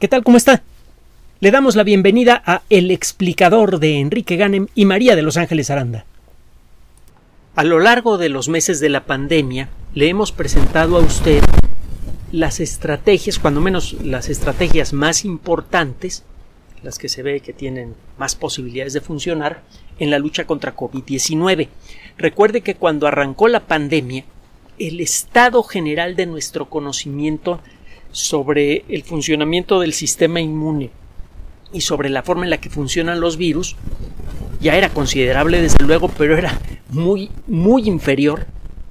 ¿Qué tal? ¿Cómo está? Le damos la bienvenida a El explicador de Enrique Ganem y María de Los Ángeles Aranda. A lo largo de los meses de la pandemia, le hemos presentado a usted las estrategias, cuando menos las estrategias más importantes, las que se ve que tienen más posibilidades de funcionar, en la lucha contra COVID-19. Recuerde que cuando arrancó la pandemia, el estado general de nuestro conocimiento sobre el funcionamiento del sistema inmune y sobre la forma en la que funcionan los virus ya era considerable desde luego, pero era muy muy inferior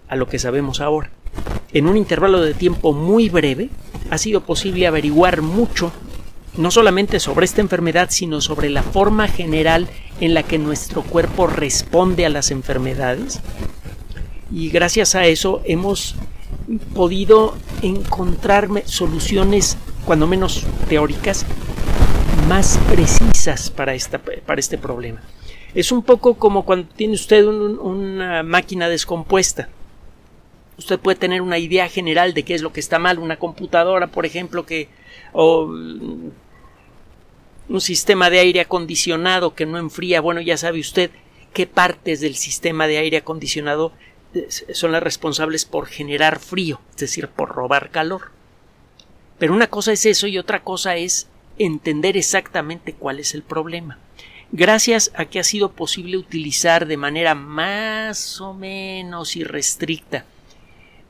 a lo que sabemos ahora. En un intervalo de tiempo muy breve ha sido posible averiguar mucho no solamente sobre esta enfermedad, sino sobre la forma general en la que nuestro cuerpo responde a las enfermedades. Y gracias a eso hemos podido encontrarme soluciones, cuando menos teóricas, más precisas para, esta, para este problema. Es un poco como cuando tiene usted una máquina descompuesta. Usted puede tener una idea general de qué es lo que está mal, una computadora, por ejemplo, que o un sistema de aire acondicionado que no enfría, bueno, ya sabe usted qué partes del sistema de aire acondicionado son las responsables por generar frío, es decir, por robar calor. Pero una cosa es eso y otra cosa es entender exactamente cuál es el problema. Gracias a que ha sido posible utilizar de manera más o menos irrestricta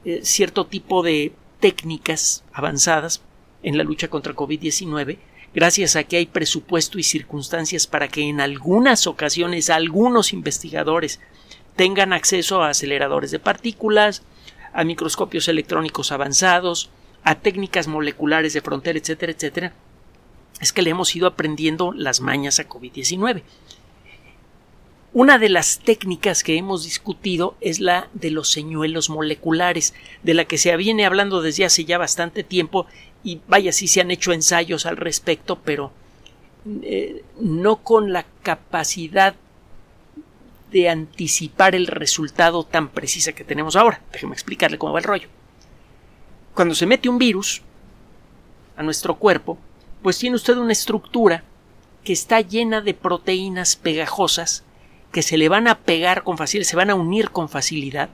eh, cierto tipo de técnicas avanzadas en la lucha contra COVID-19, gracias a que hay presupuesto y circunstancias para que en algunas ocasiones algunos investigadores tengan acceso a aceleradores de partículas, a microscopios electrónicos avanzados, a técnicas moleculares de frontera, etcétera, etcétera, es que le hemos ido aprendiendo las mañas a COVID-19. Una de las técnicas que hemos discutido es la de los señuelos moleculares, de la que se viene hablando desde hace ya bastante tiempo y vaya si se han hecho ensayos al respecto, pero eh, no con la capacidad de anticipar el resultado tan precisa que tenemos ahora. Déjeme explicarle cómo va el rollo. Cuando se mete un virus a nuestro cuerpo, pues tiene usted una estructura que está llena de proteínas pegajosas que se le van a pegar con facilidad, se van a unir con facilidad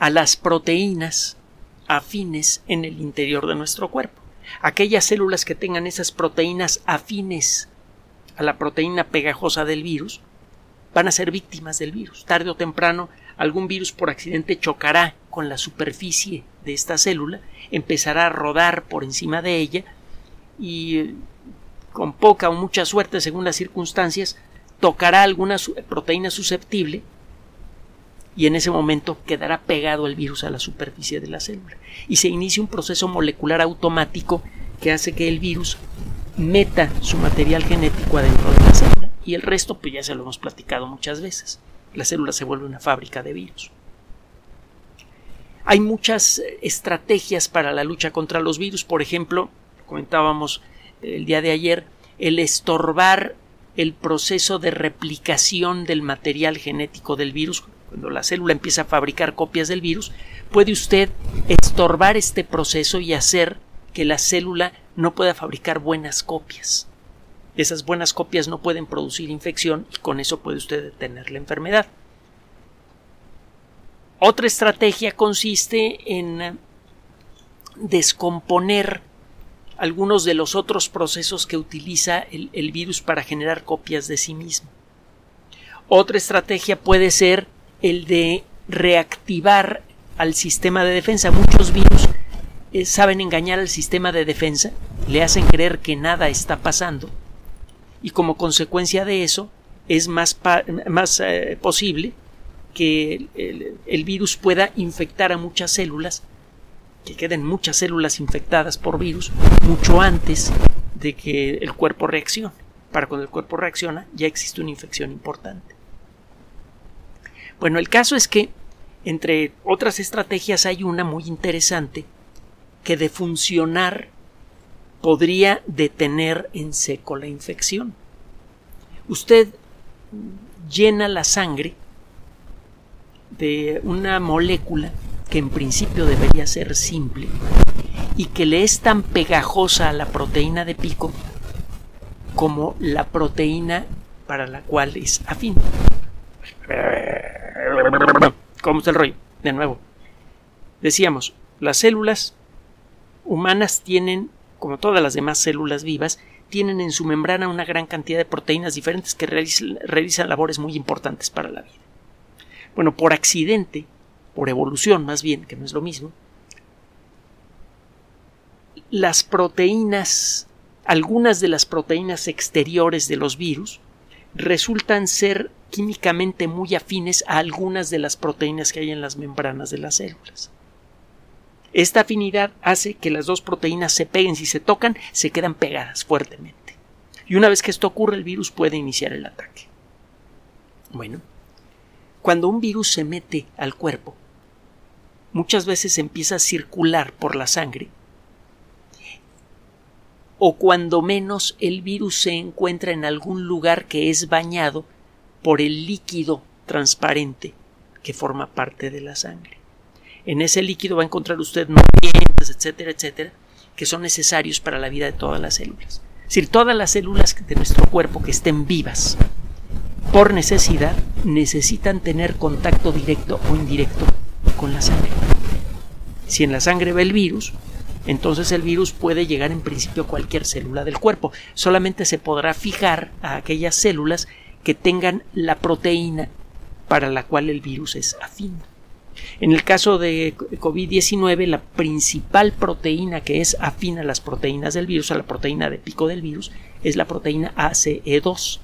a las proteínas afines en el interior de nuestro cuerpo. Aquellas células que tengan esas proteínas afines a la proteína pegajosa del virus van a ser víctimas del virus. Tarde o temprano algún virus por accidente chocará con la superficie de esta célula, empezará a rodar por encima de ella y con poca o mucha suerte según las circunstancias tocará alguna proteína susceptible y en ese momento quedará pegado el virus a la superficie de la célula y se inicia un proceso molecular automático que hace que el virus meta su material genético adentro de la célula y el resto pues ya se lo hemos platicado muchas veces. La célula se vuelve una fábrica de virus. Hay muchas estrategias para la lucha contra los virus, por ejemplo, comentábamos el día de ayer, el estorbar el proceso de replicación del material genético del virus cuando la célula empieza a fabricar copias del virus, puede usted estorbar este proceso y hacer que la célula no pueda fabricar buenas copias. Esas buenas copias no pueden producir infección y con eso puede usted detener la enfermedad. Otra estrategia consiste en descomponer algunos de los otros procesos que utiliza el, virus para generar copias de sí mismo. Otra estrategia puede ser el de reactivar al sistema de defensa. Muchos virus eh, saben engañar al sistema de defensa, le hacen creer que nada está pasando y como consecuencia de eso es más, más eh, posible que el, el virus pueda infectar a muchas células, que queden muchas células infectadas por virus mucho antes de que el cuerpo reaccione. Para cuando el cuerpo reacciona ya existe una infección importante. Bueno, el caso es que, entre otras estrategias, hay una muy interesante que de funcionar podría detener en seco la infección. Usted llena la sangre de una molécula que en principio debería ser simple y que le es tan pegajosa a la proteína de pico como la proteína para la cual es afín. ¿Cómo está el rollo? De nuevo. Decíamos, las células humanas tienen, como todas las demás células vivas, tienen en su membrana una gran cantidad de proteínas diferentes que realizan, labores muy importantes para la vida. Bueno, por accidente, por evolución más bien, que no es lo mismo, las proteínas, algunas de las proteínas exteriores de los virus, resultan ser químicamente muy afines a algunas de las proteínas que hay en las membranas de las células. Esta afinidad hace que las dos proteínas se peguen, si se tocan, se quedan pegadas fuertemente. Y una vez que esto ocurre, el virus puede iniciar el ataque. Bueno, cuando un virus se mete al cuerpo, muchas veces empieza a circular por la sangre o cuando menos el virus se encuentra en algún lugar que es bañado por el líquido transparente que forma parte de la sangre. En ese líquido va a encontrar usted nutrientes, etcétera, etcétera, que son necesarios para la vida de todas las células. Es decir, todas las células de nuestro cuerpo que estén vivas, por necesidad, necesitan tener contacto directo o indirecto con la sangre. Si en la sangre va el virus, entonces el virus puede llegar en principio a cualquier célula del cuerpo. Solamente se podrá fijar a aquellas células que tengan la proteína para la cual el virus es afín. En el caso de COVID-19, la principal proteína que es afín a las proteínas del virus, a la proteína de pico del virus, es la proteína ACE2,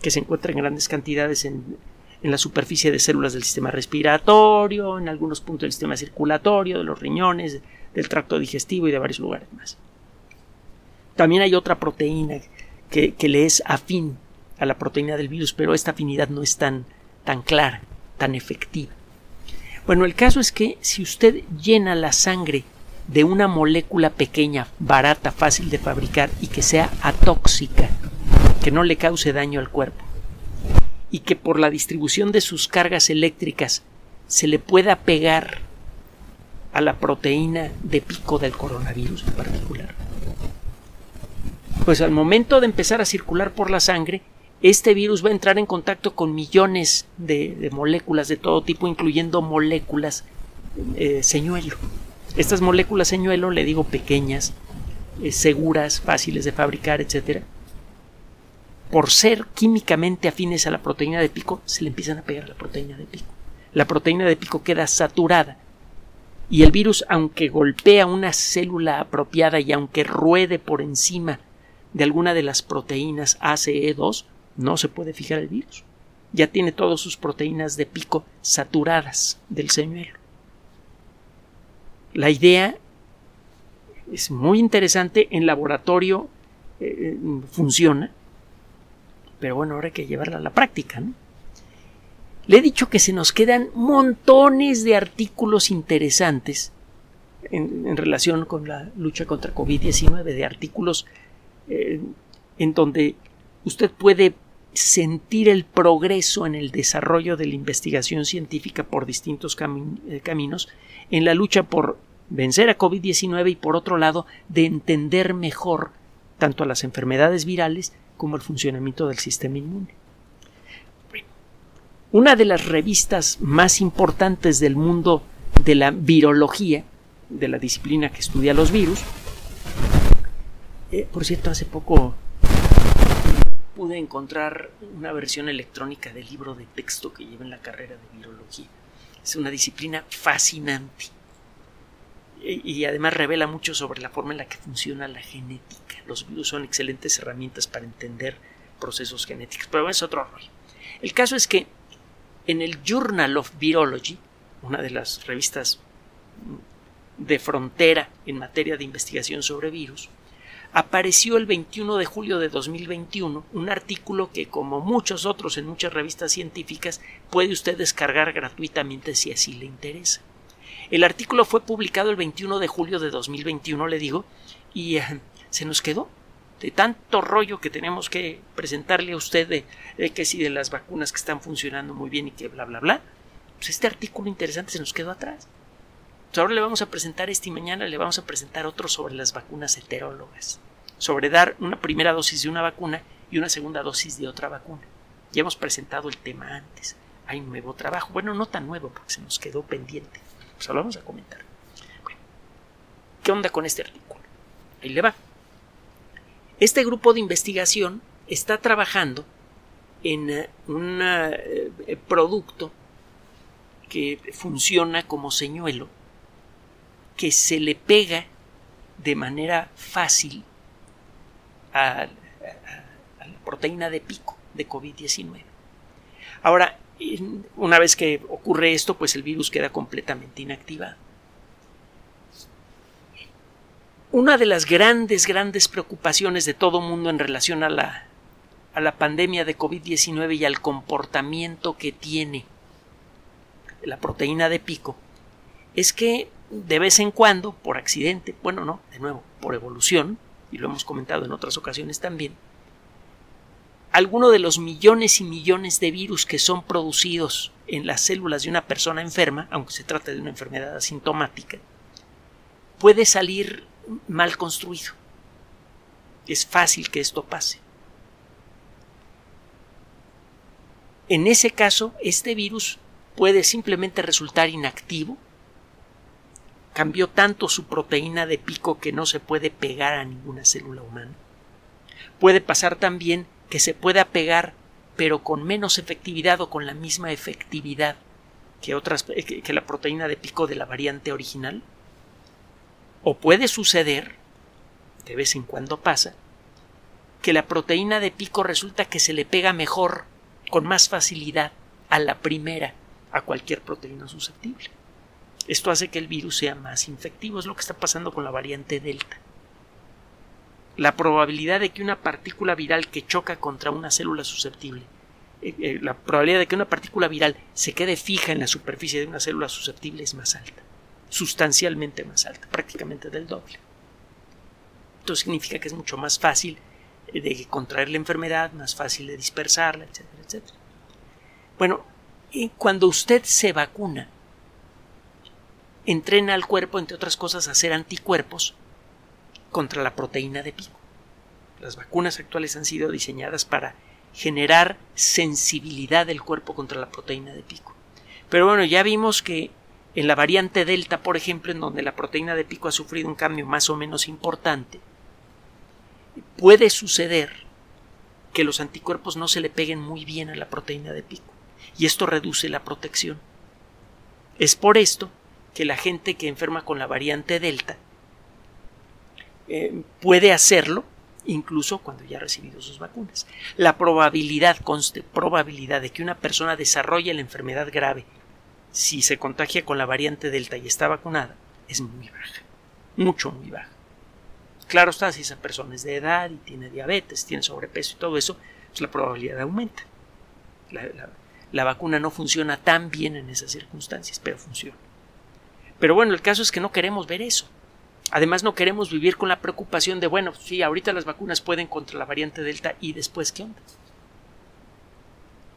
que se encuentra en grandes cantidades en, la superficie de células del sistema respiratorio, en algunos puntos del sistema circulatorio, de los riñones, del tracto digestivo y de varios lugares más. También hay otra proteína que, le es afín a la proteína del virus, pero esta afinidad no es tan, tan clara, tan efectiva. Bueno, el caso es que si usted llena la sangre de una molécula pequeña, barata, fácil de fabricar y que sea atóxica, que no le cause daño al cuerpo, y que por la distribución de sus cargas eléctricas se le pueda pegar a la proteína de pico del coronavirus en particular. Pues al momento de empezar a circular por la sangre, este virus va a entrar en contacto con millones de, moléculas de todo tipo, incluyendo moléculas eh, señuelo. Estas moléculas señuelo, le digo pequeñas, eh, seguras, fáciles de fabricar, etc. Por ser químicamente afines a la proteína de pico, se le empiezan a pegar la proteína de pico. La proteína de pico queda saturada y el virus, aunque golpea una célula apropiada y aunque ruede por encima de alguna de las proteínas ACE2, no se puede fijar el virus. Ya tiene todas sus proteínas de pico saturadas del señuelo. La idea es muy interesante, en laboratorio eh, funciona, pero bueno, ahora hay que llevarla a la práctica, ¿no? Le he dicho que se nos quedan montones de artículos interesantes en, relación con la lucha contra COVID-19, de artículos eh, en donde usted puede sentir el progreso en el desarrollo de la investigación científica por distintos eh, caminos en la lucha por vencer a COVID-19 y por otro lado de entender mejor tanto a las enfermedades virales como el funcionamiento del sistema inmune. Una de las revistas más importantes del mundo de la virología, de la disciplina que estudia los virus, eh, por cierto, hace poco pude encontrar una versión electrónica del libro de texto que lleva en la carrera de virología. Es una disciplina fascinante y, además revela mucho sobre la forma en la que funciona la genética. Los virus son excelentes herramientas para entender procesos genéticos, pero es otro rollo. El caso es que en el Journal of Virology, una de las revistas de frontera en materia de investigación sobre virus, apareció el 21 de julio de 2021 un artículo que, como muchos otros en muchas revistas científicas, puede usted descargar gratuitamente si así le interesa. El artículo fue publicado el 21 de julio de 2021, le digo, y eh, se nos quedó de tanto rollo que tenemos que presentarle a usted de, que si de las vacunas que están funcionando muy bien y que bla bla bla, pues este artículo interesante se nos quedó atrás. Pues ahora le vamos a presentar este y mañana le vamos a presentar otro sobre las vacunas heterólogas, sobre dar una primera dosis de una vacuna y una segunda dosis de otra vacuna. Ya hemos presentado el tema antes. Hay un nuevo trabajo. Bueno, no tan nuevo porque se nos quedó pendiente. Pues lo vamos a comentar. ¿Qué onda con este artículo? Ahí le va. Este grupo de investigación está trabajando en eh, un eh, producto que funciona como señuelo que se le pega de manera fácil a, la proteína de pico de COVID-19. Ahora, una vez que ocurre esto, pues el virus queda completamente inactivado. Una de las grandes, grandes preocupaciones de todo mundo en relación a la, a la pandemia de COVID-19 y al comportamiento que tiene la proteína de pico es que de vez en cuando, por accidente, bueno, no, de nuevo, por evolución, y lo hemos comentado en otras ocasiones también, alguno de los millones y millones de virus que son producidos en las células de una persona enferma, aunque se trate de una enfermedad asintomática, puede salir mal construido. Es fácil que esto pase. En ese caso, este virus puede simplemente resultar inactivo cambió tanto su proteína de pico que no se puede pegar a ninguna célula humana. Puede pasar también que se pueda pegar pero con menos efectividad o con la misma efectividad que otras que la proteína de pico de la variante original. O puede suceder, de vez en cuando pasa, que la proteína de pico resulta que se le pega mejor, con más facilidad, a la primera, a cualquier proteína susceptible. Esto hace que el virus sea más infectivo. Es lo que está pasando con la variante Delta. La probabilidad de que una partícula viral que choca contra una célula susceptible, eh, eh, la probabilidad de que una partícula viral se quede fija en la superficie de una célula susceptible es más alta, sustancialmente más alta, prácticamente del doble. Esto significa que es mucho más fácil eh, de contraer la enfermedad, más fácil de dispersarla, etcétera, etcétera. Bueno, cuando usted se vacuna, entrena al cuerpo, entre otras cosas, a hacer anticuerpos contra la proteína de pico. Las vacunas actuales han sido diseñadas para generar sensibilidad del cuerpo contra la proteína de pico. Pero bueno, ya vimos que en la variante Delta, por ejemplo, en donde la proteína de pico ha sufrido un cambio más o menos importante, puede suceder que los anticuerpos no se le peguen muy bien a la proteína de pico, y esto reduce la protección. Es por esto que la gente que enferma con la variante Delta eh, puede hacerlo incluso cuando ya ha recibido sus vacunas. La probabilidad, conste, probabilidad de que una persona desarrolle la enfermedad grave si se contagia con la variante Delta y está vacunada es muy baja, mucho, muy baja. Claro está, si esa persona es de edad y tiene diabetes, tiene sobrepeso y todo eso, pues la probabilidad aumenta. la vacuna no funciona tan bien en esas circunstancias, pero funciona. Pero bueno, el caso es que no queremos ver eso. Además, no queremos vivir con la preocupación de, bueno, sí, ahorita las vacunas pueden contra la variante Delta y después, ¿qué onda?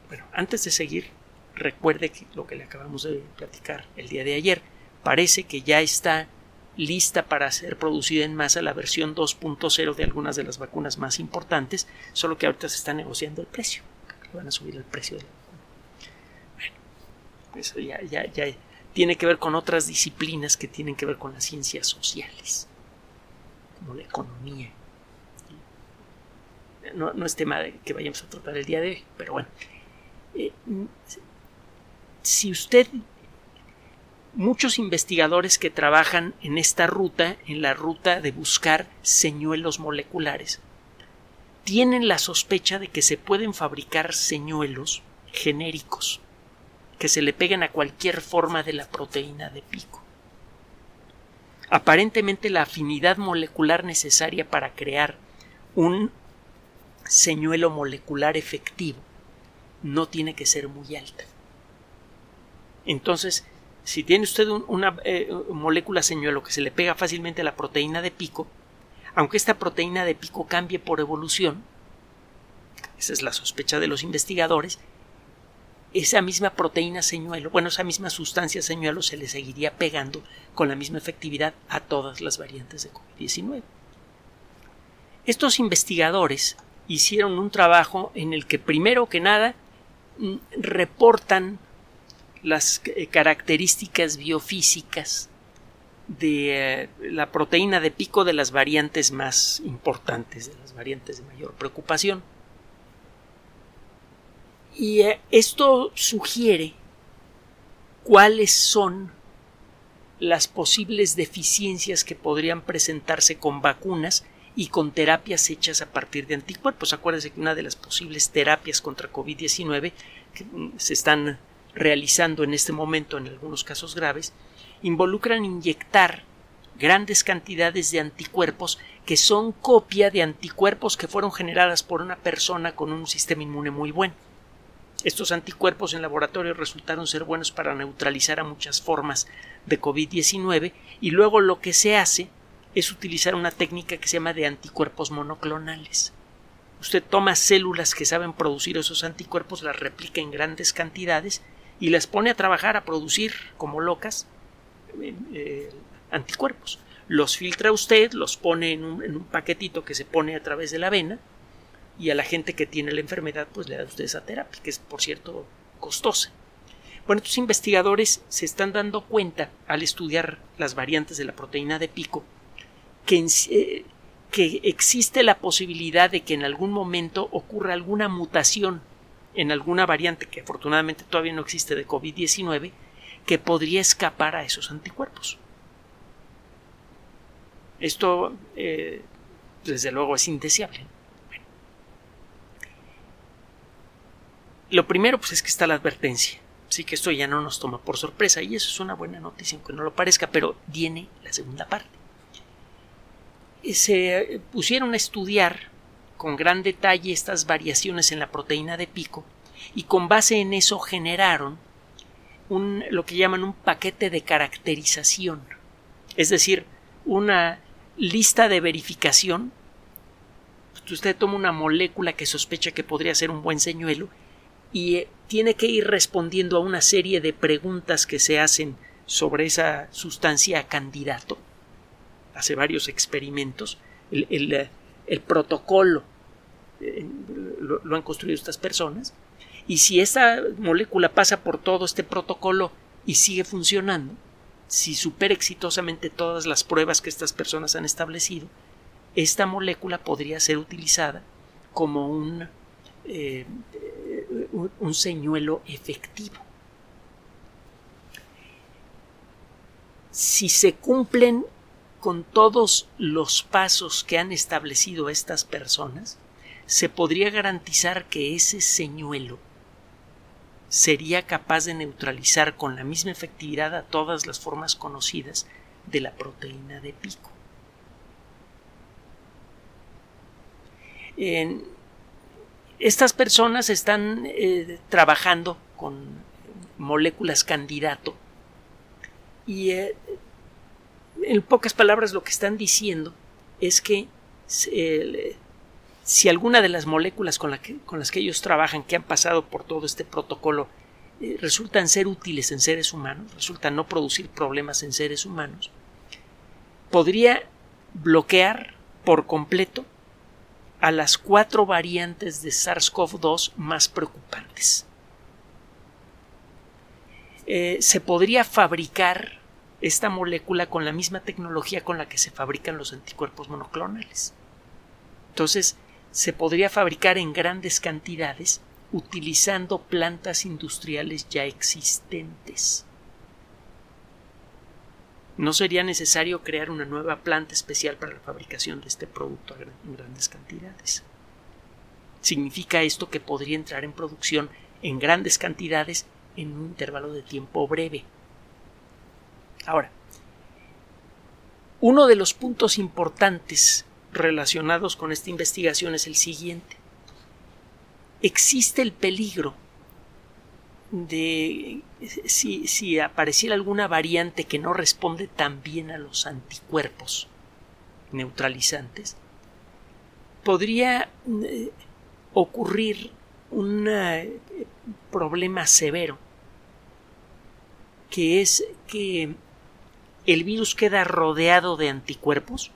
Bueno, antes de seguir, recuerde que lo que le acabamos de platicar el día de ayer, parece que ya está lista para ser producida en masa la versión 2.0 de algunas de las vacunas más importantes, solo que ahorita se está negociando el precio. Van a subir el precio de la vacuna. Bueno, pues ya, ya, ya, tiene que ver con otras disciplinas que tienen que ver con las ciencias sociales, como la economía. No, es tema de que vayamos a tratar el día de hoy, pero bueno. Eh, si usted muchos investigadores que trabajan en esta ruta, en la ruta de buscar señuelos moleculares, tienen la sospecha de que se pueden fabricar señuelos genéricos que se le peguen a cualquier forma de la proteína de pico. Aparentemente la afinidad molecular necesaria para crear un señuelo molecular efectivo no tiene que ser muy alta. Entonces, si tiene usted una eh, molécula señuelo que se le pega fácilmente a la proteína de pico, aunque esta proteína de pico cambie por evolución, esa es la sospecha de los investigadores, esa misma proteína señuelo, bueno, esa misma sustancia señuelo se le seguiría pegando con la misma efectividad a todas las variantes de COVID-19. Estos investigadores hicieron un trabajo en el que primero que nada mm, reportan las eh, características biofísicas de eh, la proteína de pico de las variantes más importantes, de las variantes de mayor preocupación. Y eh, esto sugiere cuáles son las posibles deficiencias que podrían presentarse con vacunas y con terapias hechas a partir de anticuerpos. Acuérdense que una de las posibles terapias contra COVID-19 que mm, se están realizando en este momento en algunos casos graves involucran inyectar grandes cantidades de anticuerpos que son copia de anticuerpos que fueron generadas por una persona con un sistema inmune muy bueno. Estos anticuerpos en laboratorio resultaron ser buenos para neutralizar a muchas formas de COVID-19 y luego lo que se hace es utilizar una técnica que se llama de anticuerpos monoclonales. Usted toma células que saben producir esos anticuerpos, las replica en grandes cantidades y las pone a trabajar a producir como locas eh, anticuerpos. Los filtra usted, los pone en un, en un, paquetito que se pone a través de la vena y a la gente que tiene la enfermedad pues le da usted esa terapia, que es por cierto costosa. Bueno, estos investigadores se están dando cuenta al estudiar las variantes de la proteína de pico que, eh, que existe la posibilidad de que en algún momento ocurra alguna mutación en alguna variante que afortunadamente todavía no existe de COVID-19 que podría escapar a esos anticuerpos. Esto, eh, desde luego, es indeseable. Lo primero, pues es que está la advertencia. Así que esto ya no nos toma por sorpresa y eso es una buena noticia, aunque no lo parezca, pero viene la segunda parte. Se pusieron a estudiar con gran detalle estas variaciones en la proteína de pico y con base en eso generaron un, lo que llaman un paquete de caracterización, es decir, una lista de verificación. Usted toma una molécula que sospecha que podría ser un buen señuelo y eh, tiene que ir respondiendo a una serie de preguntas que se hacen sobre esa sustancia candidato. Hace varios experimentos. El, el, eh, protocolo eh, lo, han construido estas personas. Y si esta molécula pasa por todo este protocolo y sigue funcionando, si supera exitosamente todas las pruebas que estas personas han establecido, esta molécula podría ser utilizada como un, un señuelo efectivo. Si se cumplen con todos los pasos que han establecido estas personas, se podría garantizar que ese señuelo sería capaz de neutralizar con la misma efectividad a todas las formas conocidas de la proteína de pico. En, estas personas están eh, trabajando con moléculas candidato y eh, en pocas palabras lo que están diciendo es que eh, si alguna de las moléculas con, las que ellos trabajan que han pasado por todo este protocolo resultan ser útiles en seres humanos, resultan no producir problemas en seres humanos, podría bloquear por completo a las cuatro variantes de SARS-CoV-2 más preocupantes. Eh, se podría fabricar esta molécula con la misma tecnología con la que se fabrican los anticuerpos monoclonales. Entonces, se podría fabricar en grandes cantidades utilizando plantas industriales ya existentes. No sería necesario crear una nueva planta especial para la fabricación de este producto en grandes cantidades. Significa esto que podría entrar en producción en grandes cantidades en un intervalo de tiempo breve. Ahora, uno de los puntos importantes relacionados con esta investigación es el siguiente existe el peligro de si, si, apareciera alguna variante que no responde tan bien a los anticuerpos neutralizantes, podría eh, ocurrir un eh, problema severo, que es que el virus queda rodeado de anticuerpos,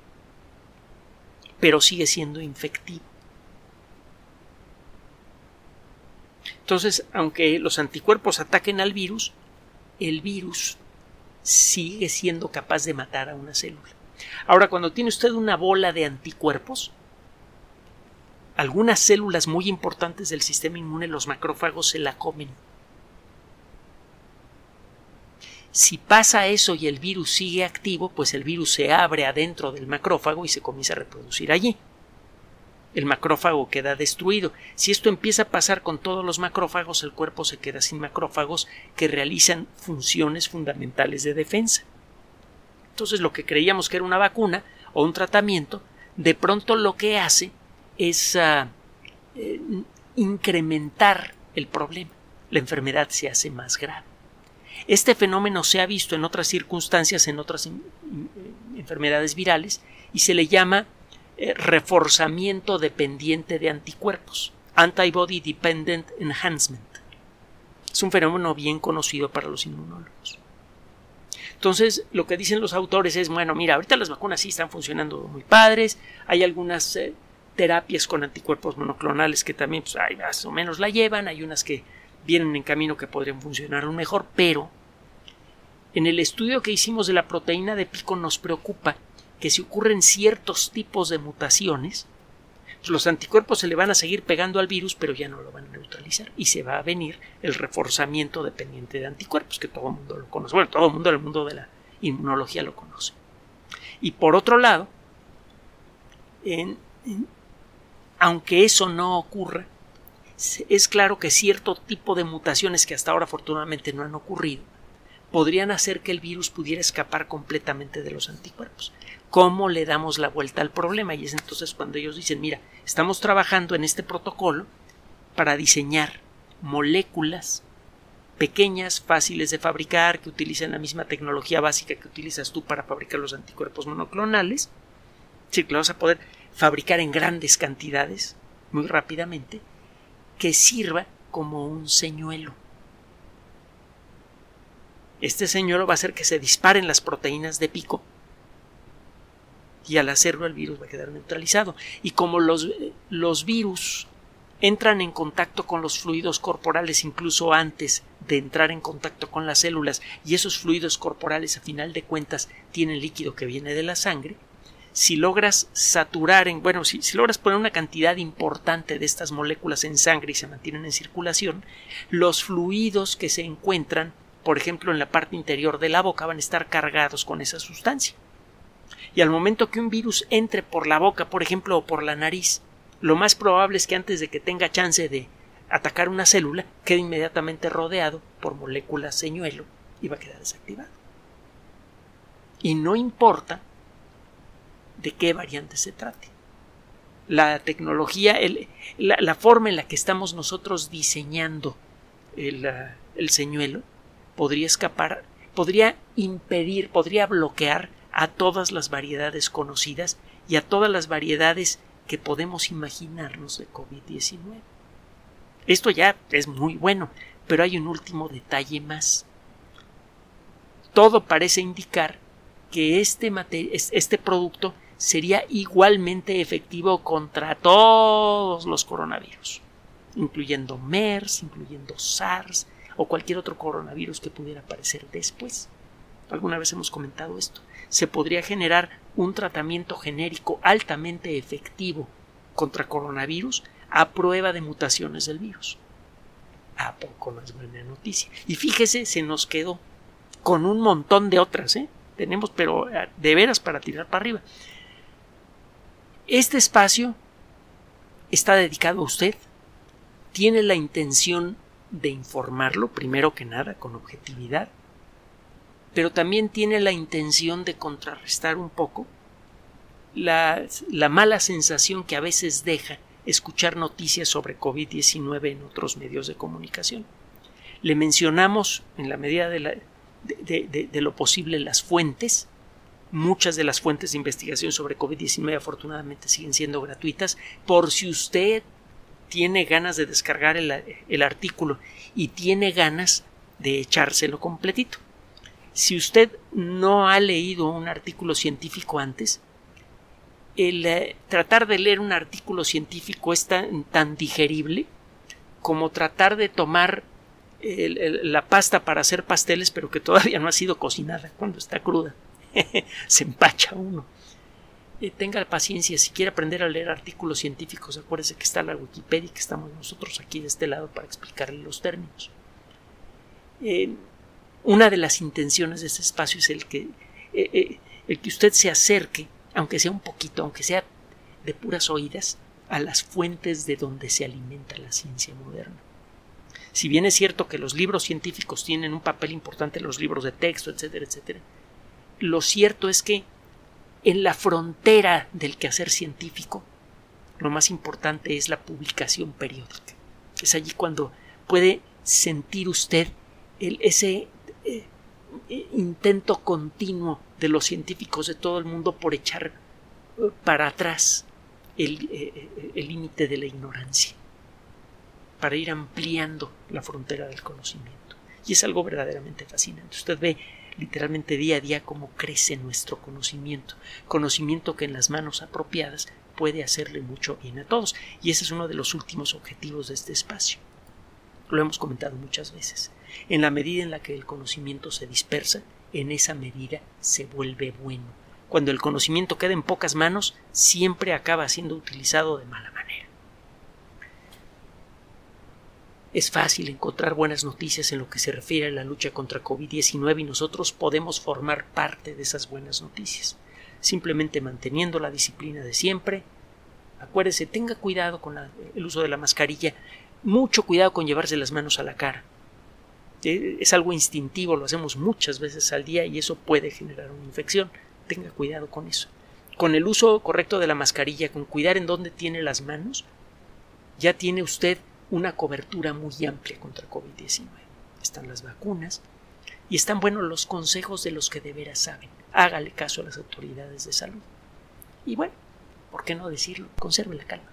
pero sigue siendo infectivo. Entonces, aunque los anticuerpos ataquen al virus, el virus sigue siendo capaz de matar a una célula. Ahora, cuando tiene usted una bola de anticuerpos, algunas células muy importantes del sistema inmune, los macrófagos, se la comen. Si pasa eso y el virus sigue activo, pues el virus se abre adentro del macrófago y se comienza a reproducir allí. El macrófago queda destruido. Si esto empieza a pasar con todos los macrófagos, el cuerpo se queda sin macrófagos que realizan funciones fundamentales de defensa. Entonces lo que creíamos que era una vacuna o un tratamiento, de pronto lo que hace es ah, eh, incrementar el problema. La enfermedad se hace más grave. Este fenómeno se ha visto en otras circunstancias, en otras enfermedades virales, y se le llama eh, reforzamiento dependiente de anticuerpos, antibody dependent enhancement. Es un fenómeno bien conocido para los inmunólogos. Entonces, lo que dicen los autores es, bueno, mira, ahorita las vacunas sí están funcionando muy padres, hay algunas eh, terapias con anticuerpos monoclonales que también pues, más o menos la llevan, hay unas que vienen en camino que podrían funcionar mejor, pero en el estudio que hicimos de la proteína de pico nos preocupa que si ocurren ciertos tipos de mutaciones, los anticuerpos se le van a seguir pegando al virus, pero ya no lo van a neutralizar y se va a venir el reforzamiento dependiente de anticuerpos, que todo el mundo lo conoce. Bueno, todo el mundo del mundo de la inmunología lo conoce. Y por otro lado, aunque eso no ocurra, es claro que cierto tipo de mutaciones que hasta ahora afortunadamente no han ocurrido podrían hacer que el virus pudiera escapar completamente de los anticuerpos. ¿Cómo le damos la vuelta al problema? Y es entonces cuando ellos dicen, mira, estamos trabajando en este protocolo para diseñar moléculas pequeñas, fáciles de fabricar, que utilicen la misma tecnología básica que utilizas tú para fabricar los anticuerpos monoclonales. Sí, que vas a poder fabricar en grandes cantidades, muy rápidamente, que sirva como un señuelo. Este señuelo va a hacer que se disparen las proteínas de pico y al hacerlo el virus va a quedar neutralizado. Y como los, los virus entran en contacto con los fluidos corporales incluso antes de entrar en contacto con las células y esos fluidos corporales a final de cuentas tienen líquido que viene de la sangre, si logras saturar en, bueno, si, si, logras poner una cantidad importante de estas moléculas en sangre y se mantienen en circulación, los fluidos que se encuentran, por ejemplo, en la parte interior de la boca van a estar cargados con esa sustancia. Y al momento que un virus entre por la boca, por ejemplo, o por la nariz, lo más probable es que antes de que tenga chance de atacar una célula, quede inmediatamente rodeado por moléculas señuelo y va a quedar desactivado. Y no importa de qué variante se trate. La tecnología, la, forma en la que estamos nosotros diseñando el, el señuelo podría escapar, podría impedir, podría bloquear a todas las variedades conocidas y a todas las variedades que podemos imaginarnos de COVID-19. Esto ya es muy bueno, pero hay un último detalle más. Todo parece indicar que este, este producto sería igualmente efectivo contra todos los coronavirus, incluyendo MERS, incluyendo SARS o cualquier otro coronavirus que pudiera aparecer después. Alguna vez hemos comentado esto. Se podría generar un tratamiento genérico altamente efectivo contra coronavirus a prueba de mutaciones del virus. ¿A poco es buena noticia? Y fíjese, se nos quedó con un montón de otras, ¿eh? Tenemos, pero eh, de veras para tirar para arriba. Este espacio está dedicado a usted. Tiene la intención de informarlo, primero que nada, con objetividad, pero también tiene la intención de contrarrestar un poco la, la mala sensación que a veces deja escuchar noticias sobre COVID-19 en otros medios de comunicación. Le mencionamos, en la medida de, lo posible, las fuentes, Muchas de las fuentes de investigación sobre COVID-19 afortunadamente siguen siendo gratuitas por si usted tiene ganas de descargar el, artículo y tiene ganas de echárselo completito. Si usted no ha leído un artículo científico antes, el eh, tratar de leer un artículo científico es tan, digerible como tratar de tomar la pasta para hacer pasteles pero que todavía no ha sido cocinada cuando está cruda. Se empacha uno. Eh, tenga paciencia, si quiere aprender a leer artículos científicos, acuérdese que está la Wikipedia y que estamos nosotros aquí de este lado para explicarle los términos. Eh, una de las intenciones de este espacio es el que, eh, el que usted se acerque, aunque sea un poquito, aunque sea de puras oídas, a las fuentes de donde se alimenta la ciencia moderna. Si bien es cierto que los libros científicos tienen un papel importante los libros de texto, etcétera, etcétera, lo cierto es que en la frontera del quehacer científico, lo más importante es la publicación periódica. Es allí cuando puede sentir usted ese eh, intento continuo de los científicos de todo el mundo por echar eh, para atrás eh, el límite de la ignorancia, para ir ampliando la frontera del conocimiento. Y es algo verdaderamente fascinante. Usted ve literalmente día a día cómo crece nuestro conocimiento, conocimiento que en las manos apropiadas puede hacerle mucho bien a todos, y ese es uno de los últimos objetivos de este espacio. Lo hemos comentado muchas veces. En la medida en la que el conocimiento se dispersa, en esa medida se vuelve bueno. Cuando el conocimiento queda en pocas manos, siempre acaba siendo utilizado de mala manera. Es fácil encontrar buenas noticias en lo que se refiere a la lucha contra COVID-19 y nosotros podemos formar parte de esas buenas noticias. Simplemente manteniendo la disciplina de siempre. Acuérdese, tenga cuidado con el uso de la mascarilla, mucho cuidado con llevarse las manos a la cara. E, es algo instintivo, lo hacemos muchas veces al día y eso puede generar una infección. Tenga cuidado con eso. Con el uso correcto de la mascarilla, con cuidar en dónde tiene las manos, ya tiene usted una cobertura muy amplia contra COVID-19. Están las vacunas y están buenos los consejos de los que de veras saben. Hágale caso a las autoridades de salud. Y bueno, ¿por qué no decirlo? Conserve la calma.